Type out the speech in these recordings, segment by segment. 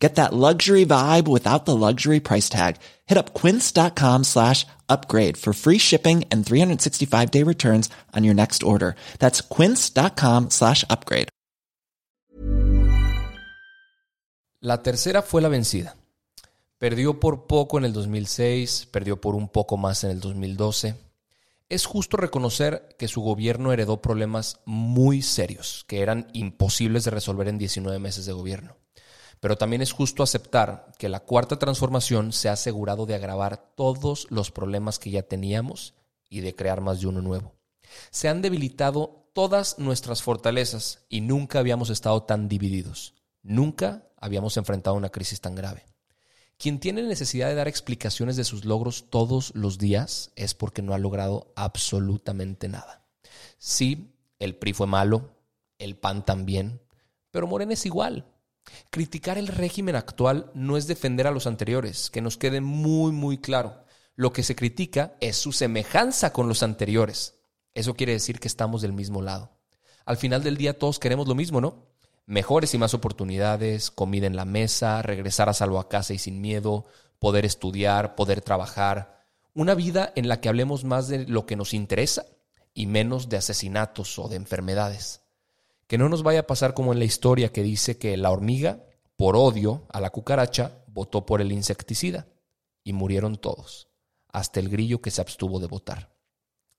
Get that luxury vibe without the luxury price tag. Hit up quince.com slash upgrade for free shipping and 365 day returns on your next order. That's quince.com slash upgrade. La tercera fue la vencida. Perdió por poco en el 2006, perdió por un poco más en el 2012. Es justo reconocer que su gobierno heredó problemas muy serios, que eran imposibles de resolver en 19 meses de gobierno. Pero también es justo aceptar que la cuarta transformación se ha asegurado de agravar todos los problemas que ya teníamos y de crear más de uno nuevo. Se han debilitado todas nuestras fortalezas y nunca habíamos estado tan divididos. Nunca habíamos enfrentado una crisis tan grave. Quien tiene necesidad de dar explicaciones de sus logros todos los días es porque no ha logrado absolutamente nada. Sí, el PRI fue malo, el PAN también, pero Morena es igual. Criticar el régimen actual no es defender a los anteriores, que nos quede muy, muy claro. Lo que se critica es su semejanza con los anteriores. Eso quiere decir que estamos del mismo lado. Al final del día todos queremos lo mismo, ¿no? Mejores y más oportunidades, comida en la mesa, regresar a salvo a casa y sin miedo, poder estudiar, poder trabajar. Una vida en la que hablemos más de lo que nos interesa y menos de asesinatos o de enfermedades. Que no nos vaya a pasar como en la historia que dice que la hormiga, por odio a la cucaracha, votó por el insecticida y murieron todos, hasta el grillo que se abstuvo de votar.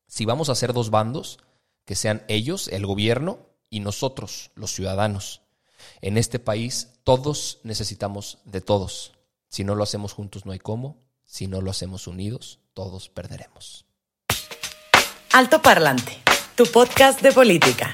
Si vamos a hacer dos bandos, que sean ellos, el gobierno, y nosotros, los ciudadanos. En este país todos necesitamos de todos. Si no lo hacemos juntos no hay cómo. Si no lo hacemos unidos, todos perderemos. Alto Parlante, tu podcast de política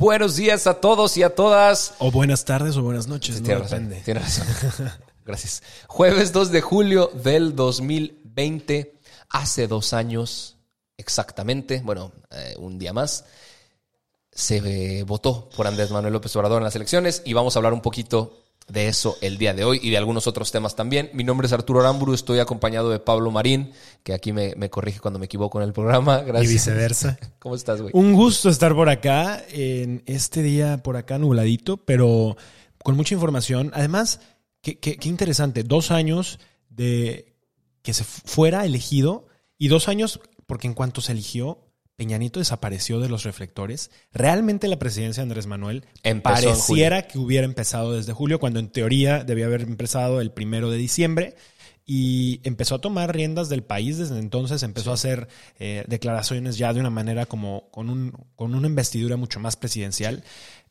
Buenos días a todos y a todas. O buenas tardes o buenas noches. Tienes razón. Tienes razón. Gracias. Jueves 2 de julio del 2020. Hace dos años exactamente, bueno, eh, un día más, se votó por Andrés Manuel López Obrador en las elecciones y vamos a hablar un poquito de eso el día de hoy y de algunos otros temas también. Mi nombre es Arturo Aramburu, estoy acompañado de Pablo Marín, que aquí me, corrige cuando me equivoco en el programa. Gracias. Y viceversa. ¿Cómo estás, güey? Un gusto estar por acá, en este día por acá nubladito, pero con mucha información. Además, qué, qué, qué interesante, dos años de que se fuera elegido y dos años porque en cuanto se eligió, Peñanito desapareció de los reflectores. Realmente la presidencia de Andrés Manuel pareciera que hubiera empezado desde julio, cuando en teoría debía haber empezado el primero de diciembre. Y empezó a tomar riendas del país desde entonces, empezó a hacer eh, declaraciones ya de una manera como con, un, con una investidura mucho más presidencial.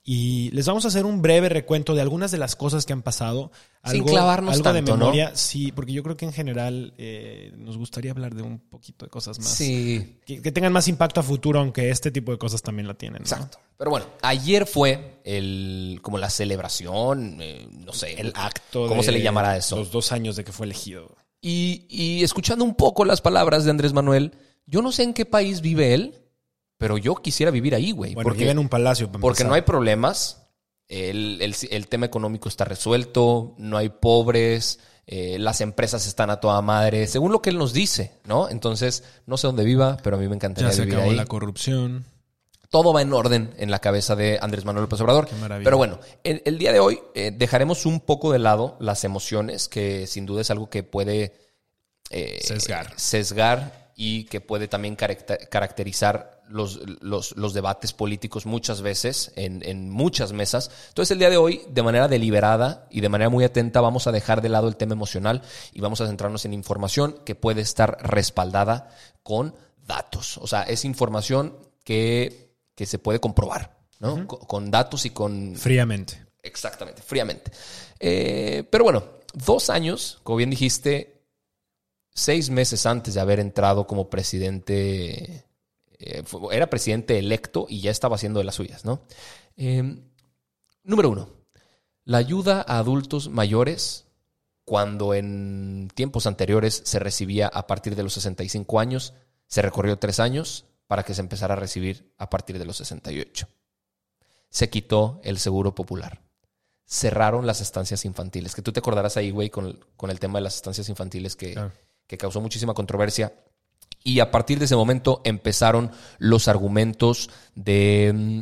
Y les vamos a hacer un breve recuento de algunas de las cosas que han pasado. Sin clavarnos algo tanto, de memoria, sí, porque yo creo que en general eh, nos gustaría hablar de un poquito de cosas más. Sí. Que, tengan más impacto a futuro, aunque este tipo de cosas también la tienen. Exacto. Pero bueno, ayer fue el como la celebración, eh, no sé. El acto. ¿Cómo se le llamará eso? Los dos años de que fue elegido. Y, y escuchando un poco las palabras de Andrés Manuel, yo no sé en qué país vive él pero yo quisiera vivir ahí, güey. Bueno, porque vive en un palacio. porque no hay problemas. El, el, tema económico está resuelto, no hay pobres, eh, las empresas están a toda madre, según lo que él nos dice, ¿no? Entonces, no sé dónde viva, pero a mí me encantaría ya se vivir acabó ahí. la corrupción. Todo va en orden en la cabeza de Andrés Manuel López Obrador. Qué maravilla. Pero bueno, el, el día de hoy eh, dejaremos un poco de lado las emociones, que sin duda es algo que puede eh, sesgar. sesgar y que puede también caracterizar los, los, debates políticos muchas veces, en, muchas mesas. Entonces el día de hoy, de manera deliberada y de manera muy atenta, vamos a dejar de lado el tema emocional y vamos a centrarnos en información que puede estar respaldada con datos. O sea, es información que, que se puede comprobar. ¿no? Co- con datos y con Fríamente. Exactamente, fríamente. Eh, pero bueno, dos años, como bien dijiste, seis meses antes de haber entrado como presidente, eh, fue- era presidente electo y ya estaba haciendo de las suyas, ¿no? Eh, número uno, la ayuda a adultos mayores, cuando en tiempos anteriores se recibía a partir de los 65 años, se recorrió tres años para que se empezara a recibir a partir de los 68. Se quitó el seguro popular cerraron las estancias infantiles. Que tú te acordarás ahí, güey, con, con el tema de las estancias infantiles que, Claro. que causó muchísima controversia. Y a partir de ese momento empezaron los argumentos de mm,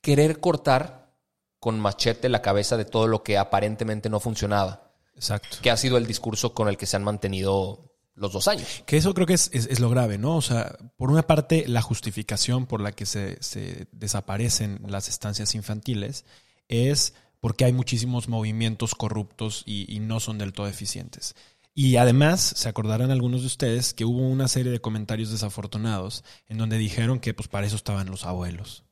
querer cortar con machete la cabeza de todo lo que aparentemente no funcionaba, Exacto. que ha sido el discurso con el que se han mantenido los dos años. Que eso creo que es, es- es lo grave, ¿no? O sea, por una parte, la justificación por la que se, se desaparecen las estancias infantiles es porque hay muchísimos movimientos corruptos y, y no son del todo eficientes. Y además, se acordarán algunos de ustedes que hubo una serie de comentarios desafortunados en donde dijeron que pues para eso estaban los abuelos,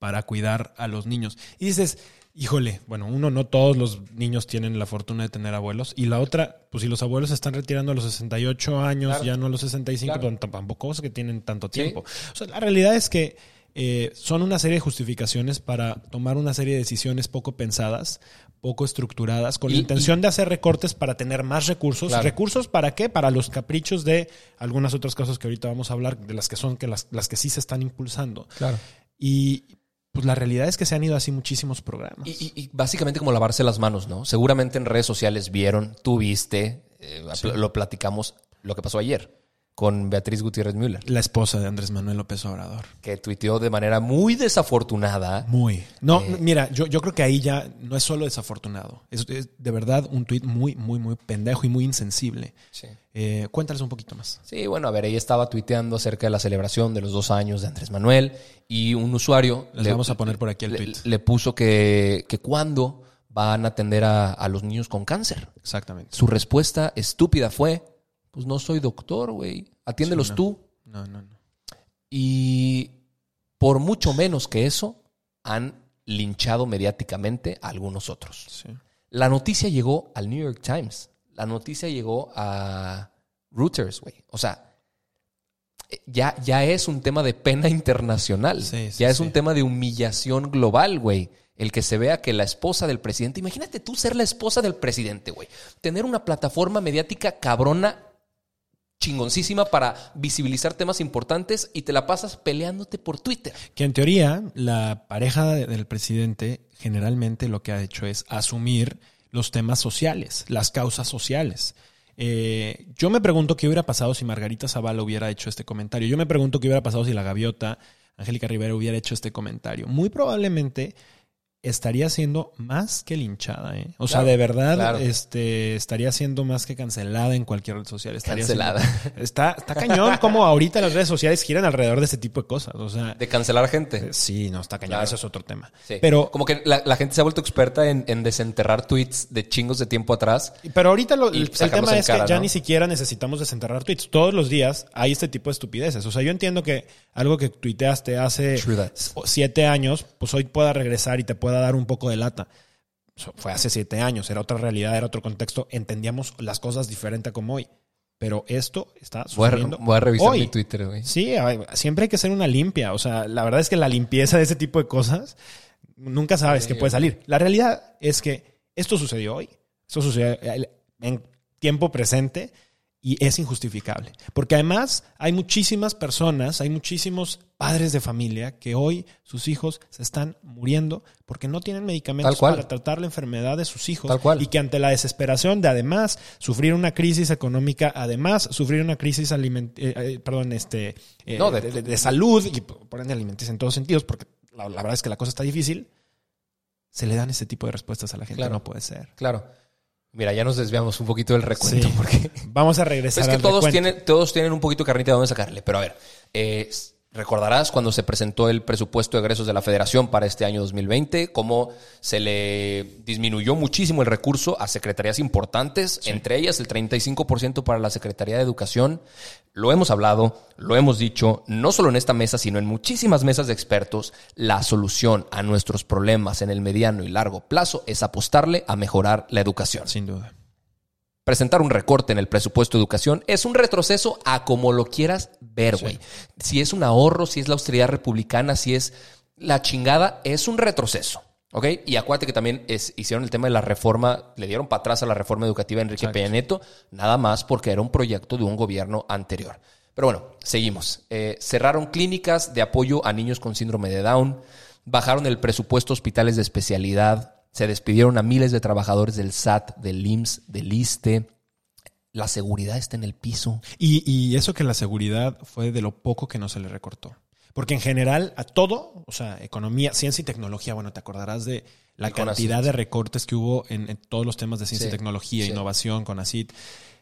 para cuidar a los niños. Y dices, híjole, bueno, uno, no todos los niños tienen la fortuna de tener abuelos. Y la otra, pues si los abuelos se están retirando a los 68 años, Claro. ya no a los 65, Claro. tampoco es que tienen tanto Sí. tiempo. O sea, la realidad es que eh, son una serie de justificaciones para tomar una serie de decisiones poco pensadas, poco estructuradas, con Y- la intención de hacer recortes para tener más recursos. Claro. ¿Recursos para qué? Para los caprichos de algunas otras cosas que ahorita vamos a hablar, de las que son que las, las que sí se están impulsando. Claro. Y pues la realidad es que se han ido así muchísimos programas. Y, y- básicamente como lavarse las manos, ¿no? Seguramente en redes sociales vieron, tú viste, eh, lo platicamos, lo que pasó ayer con Beatriz Gutiérrez Müller, la esposa de Andrés Manuel López Obrador. que tuiteó de manera muy desafortunada. Muy. No, Eh. mira, yo, yo creo que ahí ya no es solo desafortunado. Es, es de verdad un tuit muy, muy, muy pendejo y muy insensible. Sí. Eh, cuéntales un poquito más. Sí, bueno, a ver, ella estaba tuiteando acerca de la celebración de los dos años de Andrés Manuel y un usuario Les vamos a poner por aquí el le, tuit. le puso que, que cuándo van a atender a, a los niños con cáncer. Exactamente. Su respuesta estúpida fue, pues no soy doctor, güey, atiéndelos Sí, no. tú. No, no, no. Y por mucho menos que eso, han linchado mediáticamente a algunos otros. Sí. La noticia llegó al New York Times. La noticia llegó a Reuters, güey. O sea, ya, ya es un tema de pena internacional. Sí, sí, ya es un tema de humillación global, güey. El que se vea que la esposa del presidente, imagínate tú ser la esposa del presidente, güey. Tener una plataforma mediática cabrona, chingoncísima para visibilizar temas importantes y te la pasas peleándote por Twitter. Que en teoría, la pareja de- del presidente generalmente lo que ha hecho es asumir los temas sociales, las causas sociales. Eh, yo me pregunto qué hubiera pasado si Margarita Zavala hubiera hecho este comentario. Yo me pregunto qué hubiera pasado si la gaviota Angélica Rivera hubiera hecho este comentario. Muy probablemente estaría siendo más que linchada, ¿eh? O sea, de verdad, claro. este, estaría siendo más que cancelada en cualquier red social. Estaría siendo- Cancelada. está, está cañón como ahorita las redes sociales giran alrededor de este tipo de cosas. O sea, De cancelar gente. sí, no, está cañón. Claro. Eso es otro tema. Sí. Pero, como que la, la gente se ha vuelto experta en, en desenterrar tweets de chingos de tiempo atrás. pero ahorita lo- el, el tema es cara, que ya ¿no? ni siquiera necesitamos desenterrar tweets. Todos los días hay este tipo de estupideces. O sea, yo entiendo que algo que tuiteaste hace siete años, pues hoy pueda regresar y te pueda dar un poco de lata. Eso Fue hace siete años, era otra realidad, era otro contexto. Entendíamos las cosas diferente a como hoy. Pero esto está Voy a, voy a revisar hoy. mi Twitter, güey. Sí, siempre hay que hacer una limpia. O sea, la verdad es que la limpieza de ese tipo de cosas nunca sabes Sí, qué puede salir. La realidad es que esto sucedió hoy. Esto sucedió en tiempo presente y es injustificable. Porque además hay muchísimas personas, hay muchísimos padres de familia que hoy sus hijos se están muriendo porque no tienen medicamentos para tratar la enfermedad de sus hijos. Tal cual. Y que ante la desesperación de además sufrir una crisis económica, además sufrir una crisis aliment eh, eh, perdón, este, eh, No, de, de- de- de salud y por ende alimenticia en todos sentidos, porque la, la verdad es que la cosa está difícil, se le dan este tipo de respuestas a la gente. Claro. No puede ser. Claro. Mira, ya nos desviamos un poquito del recuento Sí. porque Vamos a regresar es que al todos recuento. tienen, todos tienen un poquito carnita de dónde sacarle. Pero a ver, eh, Recordarás cuando se presentó el presupuesto de egresos de la Federación para este año 2020, cómo se le disminuyó muchísimo el recurso a secretarías importantes, entre ellas el 35% para la Secretaría de Educación. Lo hemos hablado, lo hemos dicho, no solo en esta mesa, sino en muchísimas mesas de expertos. La solución a nuestros problemas en el mediano y largo plazo es apostarle a mejorar la educación. Sin duda. Presentar un recorte en el presupuesto de educación es un retroceso a como lo quieras ver, güey. Si es un ahorro, si es la austeridad republicana, si es la chingada, es un retroceso. ¿Ok? Y acuérdate que también es, hicieron el tema de la reforma, le dieron para atrás a la reforma educativa de Enrique Peña Nieto, nada más porque era un proyecto de un gobierno anterior. Pero bueno, seguimos. Eh, cerraron clínicas de apoyo a niños con síndrome de Down, bajaron el presupuesto a hospitales de especialidad, se despidieron a miles de trabajadores del SAT, del IMSS, del ISTE. La seguridad está en el piso. Y, y eso que la seguridad fue de lo poco que no se le recortó. Porque en general a todo, o sea, economía, ciencia y tecnología, bueno, te acordarás de la cantidad de recortes que hubo en, en todos los temas de ciencia Sí, y tecnología, sí. innovación, con ACID.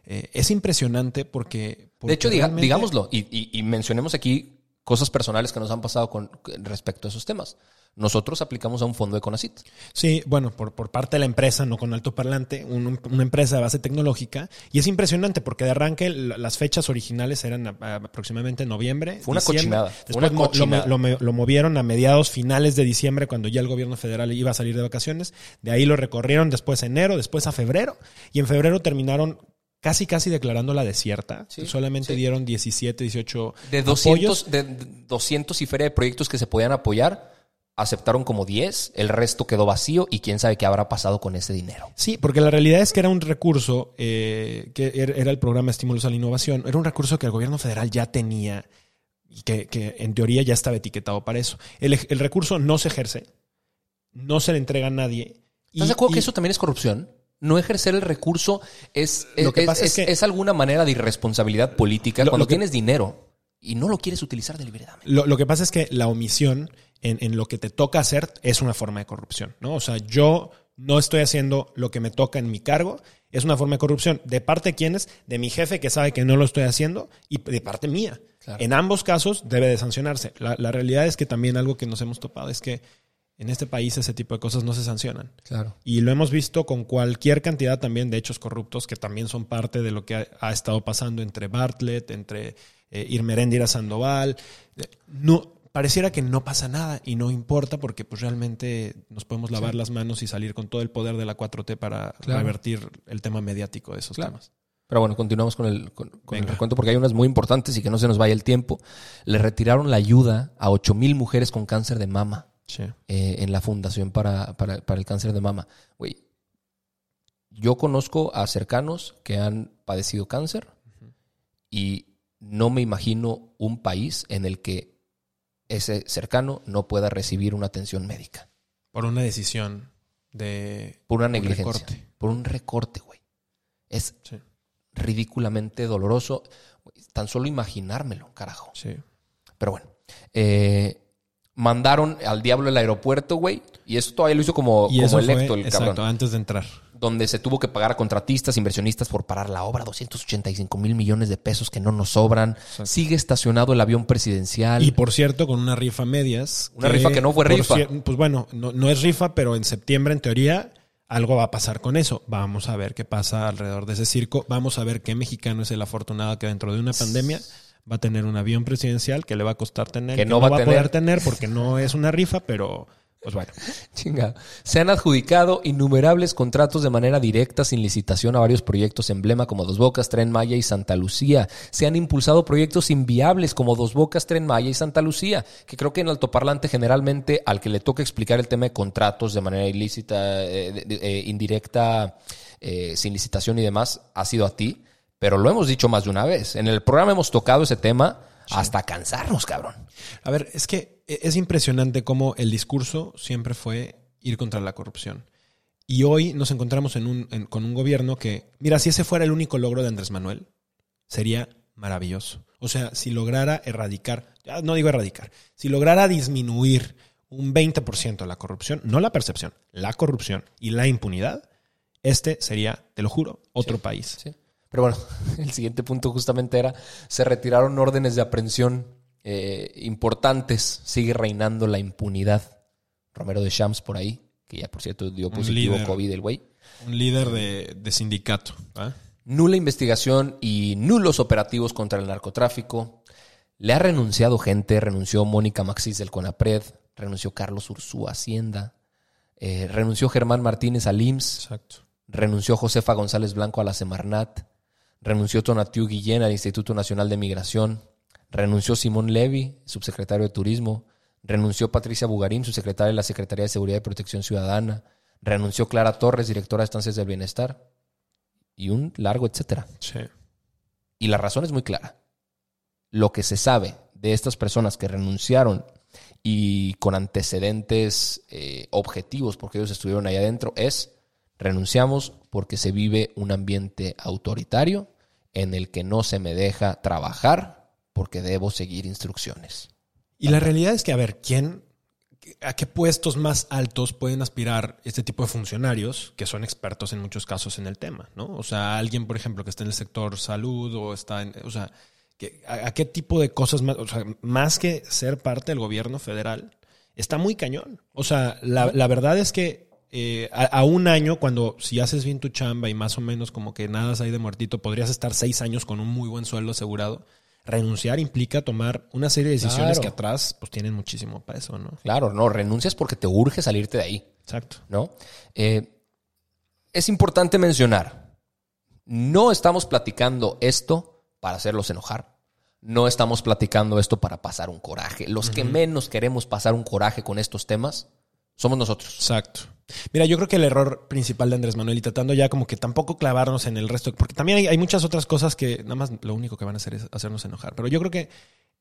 es impresionante porque... De hecho, diga- digámoslo, y, y- y mencionemos aquí cosas personales que nos han pasado con respecto a esos temas. Nosotros aplicamos a un fondo de CONACIT. Sí, bueno, por, por parte de la empresa, no con alto parlante, un- una empresa de base tecnológica. Y es impresionante porque de arranque la- las fechas originales eran aproximadamente noviembre. Fue una diciembre. cochinada, Después una lo, lo lo movieron a mediados finales de diciembre cuando ya el gobierno federal iba a salir de vacaciones. De ahí lo recorrieron después a enero, después a febrero. Y en febrero terminaron casi, casi declarándola desierta. Sí, Solamente sí. dieron 17, 18 De apoyos. 200, de 200 y feria de proyectos que se podían apoyar, aceptaron como 10, el resto quedó vacío y quién sabe qué habrá pasado con ese dinero. Sí, porque la realidad es que era un recurso, eh, que er- era el programa de estímulos a la innovación, era un recurso que el gobierno federal ya tenía y que, que en teoría ya estaba etiquetado para eso. El, recurso no se ejerce, no se le entrega a nadie. ¿Estás y- de acuerdo y- que eso también es corrupción? No ejercer el recurso es, Lo que pasa es es- que- es alguna manera de irresponsabilidad política Lo- cuando lo que- tienes dinero y no lo quieres utilizar deliberadamente. Lo, lo que pasa es que la omisión en, en lo que te toca hacer es una forma de corrupción, ¿no? O sea, yo no estoy haciendo lo que me toca en mi cargo, es una forma de corrupción. ¿De parte de quiénes? De mi jefe que sabe que no lo estoy haciendo y de parte mía. Claro. En ambos casos debe de sancionarse. La, la realidad es que también algo que nos hemos topado es que en este país ese tipo de cosas no se sancionan. Claro. Y lo hemos visto con cualquier cantidad también de hechos corruptos que también son parte de lo que ha, ha estado pasando entre Bartlett, entre eh, Irmeréndira Sandoval. Eh, No, pareciera que no pasa nada y no importa porque pues realmente nos podemos lavar las manos y salir con todo el poder de la 4T para Claro. revertir el tema mediático de esos Claro. temas. Pero bueno, continuamos con el, con, con el recuento porque hay unas muy importantes y que no se nos vaya el tiempo. Le retiraron la ayuda a 8 mil mujeres con cáncer de mama Sí. eh, en la Fundación para, para, para el Cáncer de Mama. Güey, yo conozco a cercanos que han padecido cáncer y no me imagino un país en el que ese cercano no pueda recibir una atención médica Por una decisión de... por una Un negligencia, recorte. por un recorte, güey. Es Sí, ridículamente doloroso. Tan solo imaginármelo, carajo. sí. Pero bueno. eh, mandaron al diablo el aeropuerto, güey. Y eso todavía lo hizo como, Y como electo fue, el exacto, cabrón. antes de entrar. Donde se tuvo que pagar a contratistas, inversionistas por parar la obra. 285 mil millones de pesos que no nos sobran. Sigue estacionado el avión presidencial. Y por cierto, con una rifa medias. Una rifa que no fue rifa. Pues bueno, no, no es rifa, pero en septiembre, en teoría, algo va a pasar con eso. Vamos a ver qué pasa alrededor de ese circo. Vamos a ver qué mexicano es el afortunado que dentro de una pandemia va a tener un avión presidencial que le va a costar tener. Que no va a tener. poder tener porque no es una rifa, pero pues bueno. Chinga. Se han adjudicado innumerables contratos de manera directa sin licitación a varios proyectos emblema como Dos Bocas, Tren Maya y Santa Lucía. Se han impulsado proyectos inviables como Dos Bocas, Tren Maya y Santa Lucía, que creo que en altoparlante generalmente al que le toca explicar el tema de contratos de manera ilícita, eh, eh, indirecta, eh, sin licitación y demás, ha sido a ti. Pero lo hemos dicho más de una vez. En el programa hemos tocado ese tema hasta cansarnos, cabrón. A ver, es que e, es impresionante cómo el discurso siempre fue ir contra la corrupción. Y hoy nos encontramos en un, en- con un gobierno que, mira, si ese fuera el único logro de Andrés Manuel, sería maravilloso. O sea, si lograra erradicar, ya no digo erradicar, si lograra disminuir un 20% la corrupción, no la percepción, la corrupción y la impunidad, este sería, te lo juro, otro país. Sí. Pero bueno, el siguiente punto justamente era, se retiraron órdenes de aprehensión eh, importantes sigue reinando la impunidad. Romero de Shams por ahí, que ya por cierto dio positivo líder. COVID el güey. Un líder de, de sindicato. Nula investigación y nulos operativos contra el narcotráfico. Le ha renunciado gente, renunció Mónica Maxis del CONAPRED, renunció Carlos Ursúa Hacienda, eh, renunció Germán Martínez al IMSS, Exacto. renunció Josefa González Blanco a la Semarnat, renunció Tonatiu Guillén al Instituto Nacional de Migración, renunció Simón Levy, subsecretario de Turismo, renunció Patricia Bugarín, subsecretaria de la Secretaría de Seguridad y Protección Ciudadana, renunció Clara Torres, directora de Estancias del Bienestar, y un largo etcétera. Sí. Y la razón es muy clara. Lo que se sabe de estas personas que renunciaron y con antecedentes eh, objetivos, porque ellos estuvieron ahí adentro, es renunciamos porque se vive un ambiente autoritario en el que no se me deja trabajar porque debo seguir instrucciones. Y la realidad es que, a ver, ¿quién, a qué puestos más altos pueden aspirar este tipo de funcionarios que son expertos en muchos casos en el tema, ¿no? O sea, alguien, por ejemplo, que está en el sector salud o está en, o sea, a, qué tipo de cosas más, o sea, más que ser parte del gobierno federal, está muy cañón. O sea, la verdad es que eh, a, a un año, cuando si haces bien tu chamba y más o menos como que nada ahí de muertito, podrías estar seis años con un muy buen sueldo asegurado. Renunciar implica tomar una serie de decisiones Claro. que atrás pues tienen muchísimo peso, ¿no? Claro, no, renuncias porque te urge salirte de ahí. Exacto. ¿no? Eh, es importante mencionar, no estamos platicando esto para hacerlos enojar. No estamos platicando esto para pasar un coraje. Los que menos queremos pasar un coraje con estos temas somos nosotros. Exacto. Mira, yo creo que el error principal de Andrés Manuel y tratando ya como que tampoco clavarnos en el resto, porque también hay, hay muchas otras cosas que nada más lo único que van a hacer es hacernos enojar. Pero yo creo que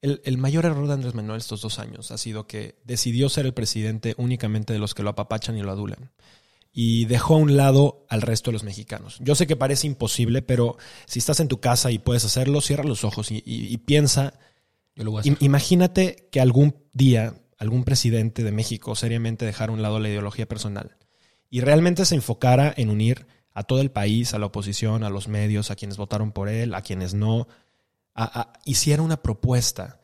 el, el mayor error de Andrés Manuel estos dos años ha sido que decidió ser el presidente únicamente de los que lo apapachan y lo adulan. Y dejó a un lado al resto de los mexicanos. Yo sé que parece imposible, pero si estás en tu casa y puedes hacerlo, cierra los ojos y, y- y piensa Yo lo voy a hacer. Imagínate que algún día algún presidente de México seriamente dejara a un lado la ideología personal y realmente se enfocara en unir a todo el país, a la oposición, a los medios, a quienes votaron por él, a quienes no, a- hiciera una propuesta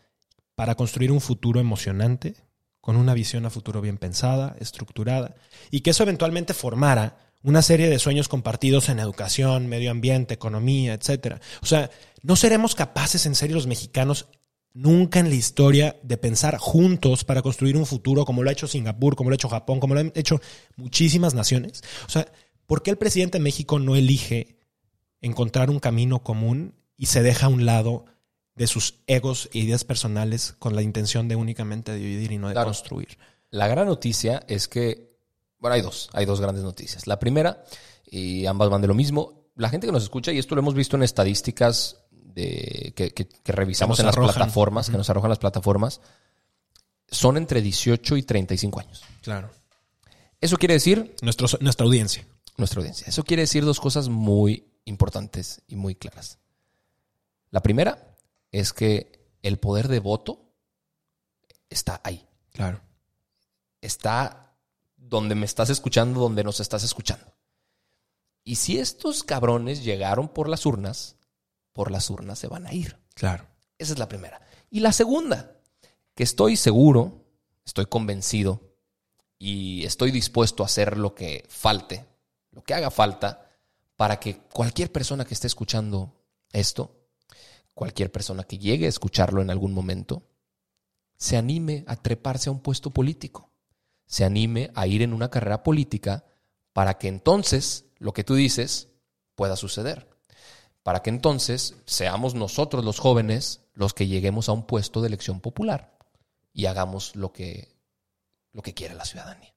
para construir un futuro emocionante, con una visión a futuro bien pensada, estructurada, y que eso eventualmente formara una serie de sueños compartidos en educación, medio ambiente, economía, etcétera. O sea, no seremos capaces en serio los mexicanos nunca en la historia de pensar juntos para construir un futuro como lo ha hecho Singapur, como lo ha hecho Japón, como lo han hecho muchísimas naciones. O sea, ¿por qué el presidente de México no elige encontrar un camino común y se deja a un lado de sus egos e ideas personales con la intención de únicamente dividir y no de Claro. construir? La gran noticia es que, bueno, hay dos, hay dos grandes noticias. La primera, y ambas van de lo mismo, la gente que nos escucha, y esto lo hemos visto en estadísticas de, que, que- que revisamos Que en las arrojan. plataformas, que nos arrojan las plataformas, son entre 18 y 35 años. Claro. Eso quiere decir, Nuestro, nuestra audiencia. nuestra audiencia, eso quiere decir dos cosas muy importantes y muy claras. La primera es que el poder de voto está ahí. Claro. está donde me estás escuchando, donde nos estás escuchando. Y si estos cabrones llegaron por las urnas, por las urnas se van a ir. Claro. Esa es la primera. Y la segunda, que estoy seguro, estoy convencido y estoy dispuesto a hacer lo que falte, lo que haga falta, para que cualquier persona que esté escuchando esto, cualquier persona que llegue a escucharlo en algún momento, se anime a treparse a un puesto político, se anime a ir en una carrera política para que entonces lo que tú dices pueda suceder. Para que entonces seamos nosotros los jóvenes los que lleguemos a un puesto de elección popular y hagamos lo que, lo que quiere la ciudadanía.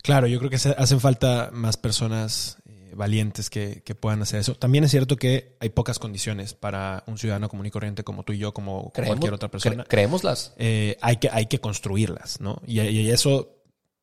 Claro, yo creo que hacen falta más personas eh, valientes que, que puedan hacer eso. También es cierto que hay pocas condiciones para un ciudadano común y corriente como tú y yo, como cualquier otra persona. cre- creémoslas. Eh, hay, que, hay que construirlas, ¿no? Y, y eso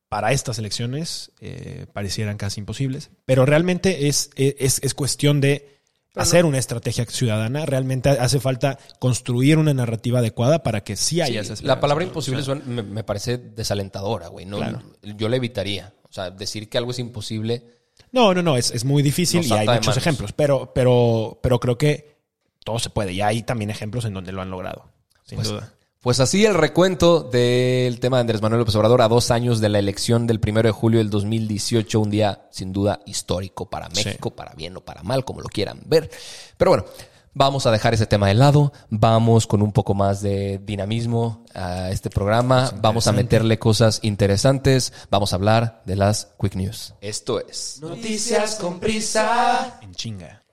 para estas elecciones eh, parecieran casi imposibles. Pero realmente es, es, es cuestión de hacer una estrategia ciudadana. Realmente hace falta construir una narrativa adecuada para que sí haya Sí, esa la palabra imposible O sea, suena- me, me parece desalentadora, güey. No, Claro. Yo la evitaría. O sea, decir que algo es imposible. No, no, no, es, es muy difícil y hay muchos ejemplos, pero, pero, pero creo que todo se puede. Y hay también ejemplos en donde lo han logrado, sin Pues, duda. Pues así el recuento del tema de Andrés Manuel López Obrador a dos años de la elección del primero de julio del 2018, un día sin duda histórico para México, para bien o para mal, como lo quieran ver. Pero bueno, vamos a dejar ese tema de lado, vamos con un poco más de dinamismo a este programa, vamos a meterle cosas interesantes, vamos a hablar de las quick news. Esto es Noticias con prisa. En chinga.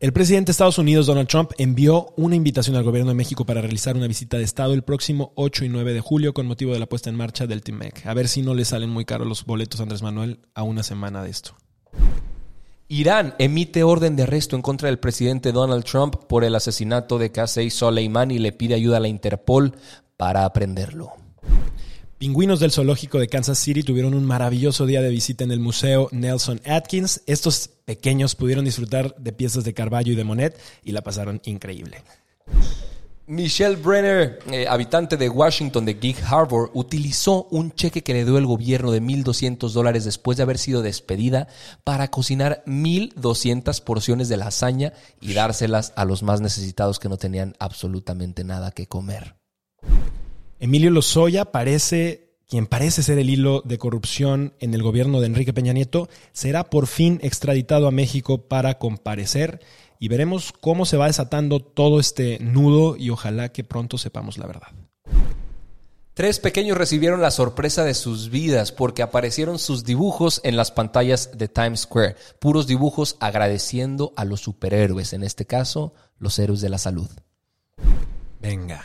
El presidente de Estados Unidos, Donald Trump, envió una invitación al gobierno de México para realizar una visita de Estado el próximo 8 y 9 de julio con motivo de la puesta en marcha del TIMEC. A ver si no le salen muy caros los boletos a Andrés Manuel a una semana de esto. Irán emite orden de arresto en contra del presidente Donald Trump por el asesinato de Qasem Soleimani y le pide ayuda a la Interpol para aprenderlo. Pingüinos del zoológico de Kansas City tuvieron un maravilloso día de visita en el Museo Nelson Atkins. Estos pequeños pudieron disfrutar de piezas de Carballo y de Monet y la pasaron increíble. Michelle Brenner, eh, habitante de Washington de Gig Harbor, utilizó un cheque que le dio el gobierno de 1.200 dólares después de haber sido despedida para cocinar 1.200 porciones de lasaña y dárselas a los más necesitados que no tenían absolutamente nada que comer. Emilio Lozoya parece, quien parece ser el hilo de corrupción en el gobierno de Enrique Peña Nieto, será por fin extraditado a México para comparecer y veremos cómo se va desatando todo este nudo y ojalá que pronto sepamos la verdad. Tres pequeños recibieron la sorpresa de sus vidas porque aparecieron sus dibujos en las pantallas de Times Square. Puros dibujos agradeciendo a los superhéroes, en este caso, los héroes de la salud. Venga.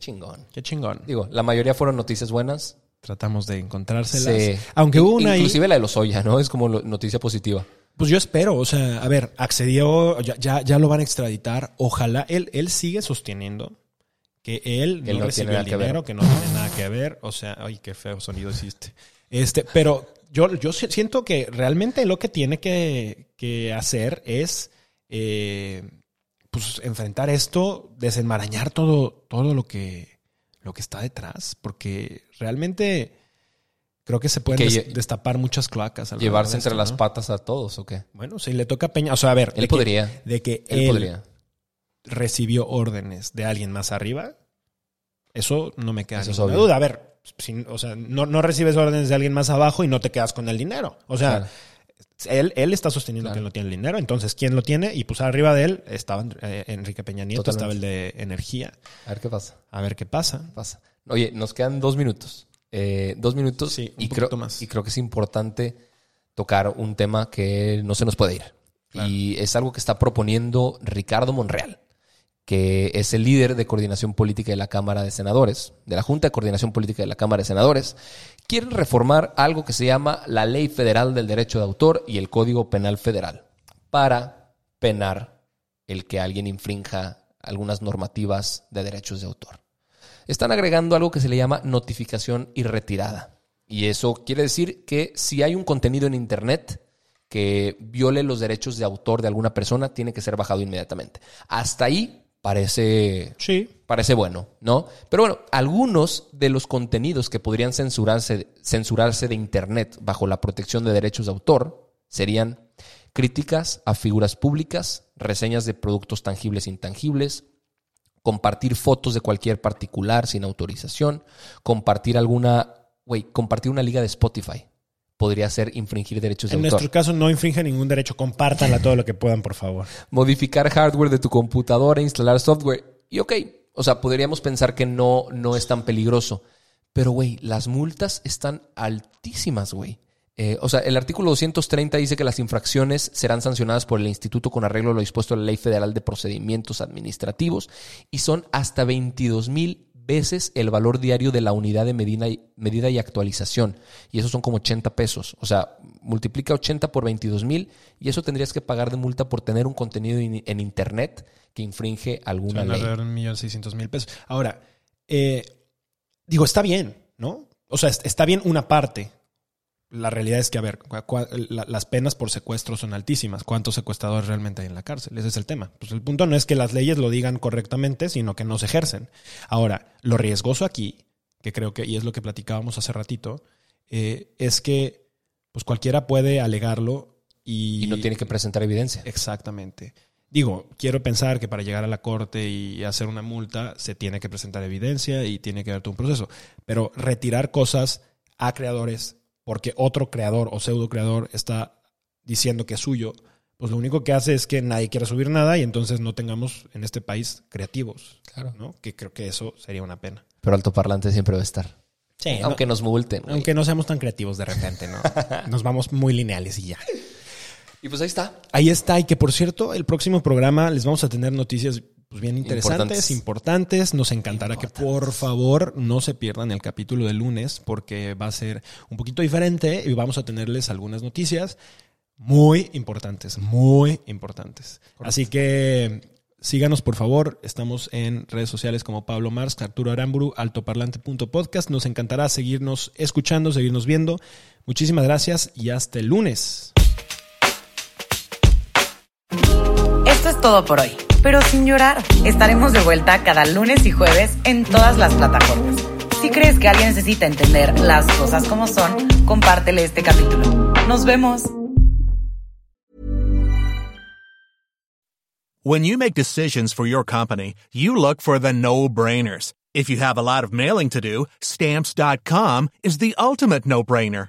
Chingón. Qué chingón. Digo, la mayoría fueron noticias buenas. Tratamos de encontrárselas. Sí. Aunque hubo una ahí- Inclusive la de los Oya, ¿no? Es como noticia positiva. Pues yo espero, o sea, a ver, accedió, ya, ya, ya lo van a extraditar. Ojalá él, él sigue sosteniendo que él Que no, no recibió tiene el nada que dinero, ver. que no tiene nada que ver. O sea, ay, qué feo sonido hiciste. Este, pero yo, yo si- siento que realmente lo que tiene que, que hacer es eh, pues enfrentar esto, desenmarañar todo, todo lo que, lo que está detrás, porque realmente creo que se pueden que des- destapar muchas cloacas. Llevarse entre las ¿no? patas a todos, ¿o qué? Bueno, si le toca a Peña, o sea, a ver, Él de que- podría. de que Él él, podría. recibió órdenes de alguien más arriba, eso no me queda ninguna duda. A ver, o sea, no, no recibes órdenes de alguien más abajo y no te quedas con el dinero. O sea, Claro. Él, él está sosteniendo Claro. que él no tiene el dinero, entonces ¿quién lo tiene? Y pues arriba de él estaba eh, Enrique Peña Nieto, Totalmente. estaba el de energía. A ver qué pasa. A ver qué pasa. pasa. Oye, nos quedan dos minutos. Eh, dos minutos Sí, un y, creo, más. y creo que es importante tocar un tema que no se nos puede ir. Y es algo que está proponiendo Ricardo Monreal, que es el líder de coordinación política de la Cámara de Senadores, de la Junta de Coordinación Política de la Cámara de Senadores. Quieren reformar algo que se llama la Ley Federal del Derecho de Autor y el Código Penal Federal para penar el que alguien infrinja algunas normativas de derechos de autor están agregando algo que se le llama notificación y retirada. Y eso quiere decir que si hay un contenido en Internet que viole los derechos de autor de alguna persona, tiene que ser bajado inmediatamente. Hasta ahí parece, Sí. parece bueno, ¿no? Pero bueno, algunos de los contenidos que podrían censurarse, censurarse de Internet bajo la protección de derechos de autor serían críticas a figuras públicas, reseñas de productos tangibles e intangibles, compartir fotos de cualquier particular sin autorización, compartir alguna, güey, compartir una liga de Spotify. Podría ser infringir derechos de En autor. nuestro caso no infringe ningún derecho, compártanla todo lo que puedan, por favor. Modificar hardware de tu computadora, instalar software. Y ok, o sea, podríamos pensar que no, no es tan peligroso. Pero, güey, las multas están altísimas, güey. Eh, o sea, el artículo 230 dice que las infracciones serán sancionadas por el instituto con arreglo a lo dispuesto en la Ley Federal de Procedimientos Administrativos y son hasta 22 mil veces el valor diario de la unidad de medida y, medida y actualización. Y eso son como 80 pesos. O sea, multiplica 80 por 22 mil y eso tendrías que pagar de multa por tener un contenido in- en Internet que infringe alguna Son ley. alrededor de un millón seiscientos mil pesos. Ahora, eh, digo, está bien, ¿no? O sea, es- está bien una parte. La realidad es que, a ver, las penas por secuestro son altísimas. ¿Cuántos secuestradores realmente hay en la cárcel? Ese es el tema. Pues el punto no es que las leyes lo digan correctamente, sino que no se ejercen. Ahora, lo riesgoso aquí, que creo que, y es lo que platicábamos hace ratito, eh, es que pues cualquiera puede alegarlo y, Y no tiene que presentar evidencia. Exactamente. Digo, quiero pensar que para llegar a la corte y hacer una multa se tiene que presentar evidencia y tiene que haber todo un proceso. Pero retirar cosas a creadores porque otro creador o pseudo creador está diciendo que es suyo, pues lo único que hace es que nadie quiera subir nada y entonces no tengamos en este país creativos. Claro. ¿no? Que creo que eso sería una pena. Pero altoparlante siempre va a estar. Sí, Aunque nos multen. aunque no seamos tan creativos de repente, ¿no? Nos vamos muy lineales y ya. Y pues ahí está. Ahí está. Y que por cierto, el próximo programa les vamos a tener noticias pues, bien interesantes, Importantes. importantes. Nos encantará que por favor no se pierdan el capítulo de lunes porque va a ser un poquito diferente y vamos a tenerles algunas noticias muy importantes, muy importantes. Así que síganos por favor. Estamos en redes sociales como Pablo Mars, Arturo Aramburu, altoparlante.podcast. Nos encantará seguirnos escuchando, seguirnos viendo. Muchísimas gracias y hasta el lunes. Esto es todo por hoy, pero sin llorar. Estaremos de vuelta cada lunes y jueves en todas las plataformas. Si crees que alguien necesita entender las cosas como son, compártele este capítulo. Nos vemos. When you make decisions for your company, you look for the no-brainers. If you have a lot of mailing to do, stamps.com is the ultimate no-brainer.